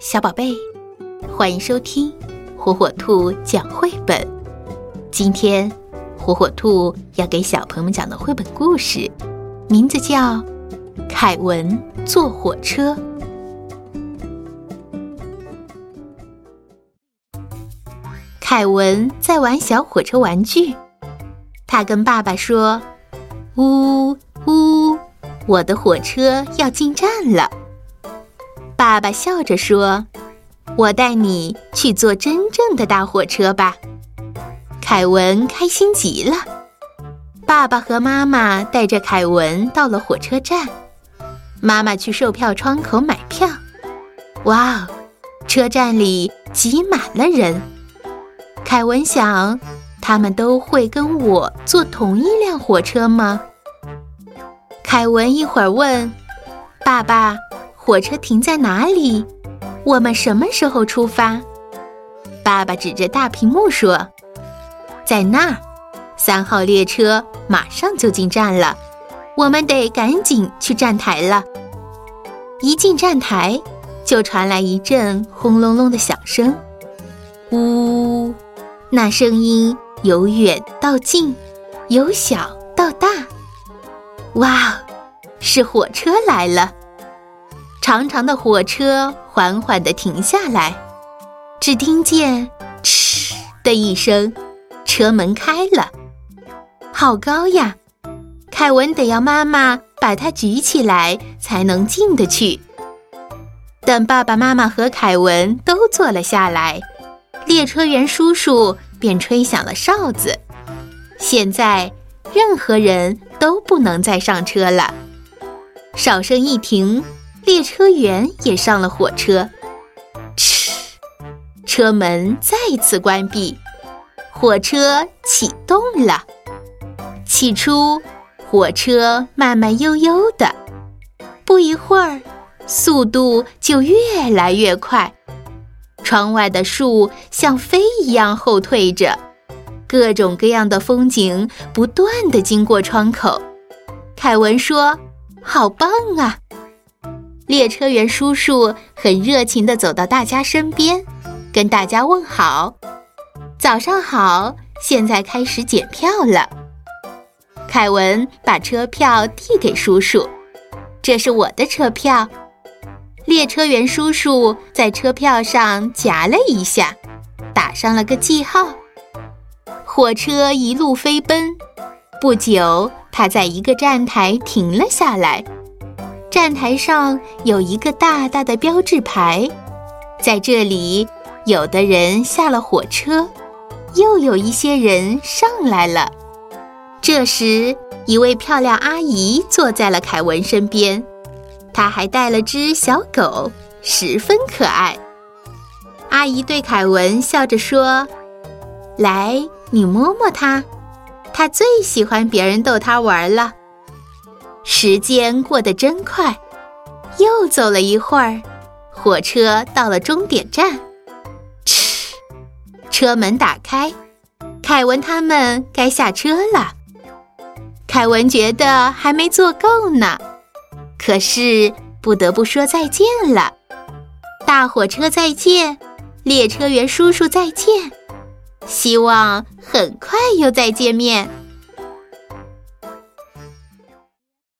小宝贝，欢迎收听火火兔讲绘本。今天，火火兔要给小朋友们讲的绘本故事，名字叫《凯文坐火车》。凯文在玩小火车玩具，他跟爸爸说：“呜呜，我的火车要进站了。”爸爸笑着说：“我带你去坐真正的大火车吧。”凯文开心极了。爸爸和妈妈带着凯文到了火车站，妈妈去售票窗口买票。哇哦，车站里挤满了人。凯文想，他们都会跟我坐同一辆火车吗？凯文一会儿问爸爸。火车停在哪里？我们什么时候出发？爸爸指着大屏幕说：“在那儿，三号列车马上就进站了，我们得赶紧去站台了。”一进站台，就传来一阵轰隆隆的响声，呜，那声音由远到近，由小到大。哇，是火车来了！长长的火车缓缓地停下来，只听见“嗤”的一声，车门开了。好高呀！凯文得要妈妈把它举起来才能进得去。等爸爸妈妈和凯文都坐了下来，列车员叔叔便吹响了哨子。现在，任何人都不能再上车了。哨声一停。列车员也上了火车，嗤，车门再次关闭，火车启动了。起初，火车慢慢悠悠的，不一会儿，速度就越来越快。窗外的树像飞一样后退着，各种各样的风景不断的经过窗口。凯文说：“好棒啊！”列车员叔叔很热情地走到大家身边，跟大家问好：“早上好！现在开始检票了。”凯文把车票递给叔叔：“这是我的车票。”列车员叔叔在车票上夹了一下，打上了个记号。火车一路飞奔，不久，他在一个站台停了下来。站台上有一个大大的标志牌，在这里，有的人下了火车，又有一些人上来了。这时，一位漂亮阿姨坐在了凯文身边，她还带了只小狗，十分可爱。阿姨对凯文笑着说：“来，你摸摸它，它最喜欢别人逗它玩了。”时间过得真快，又走了一会儿，火车到了终点站。嗤，车门打开，凯文他们该下车了。凯文觉得还没坐够呢，可是不得不说再见了。大火车再见，列车员叔叔再见，希望很快又再见面。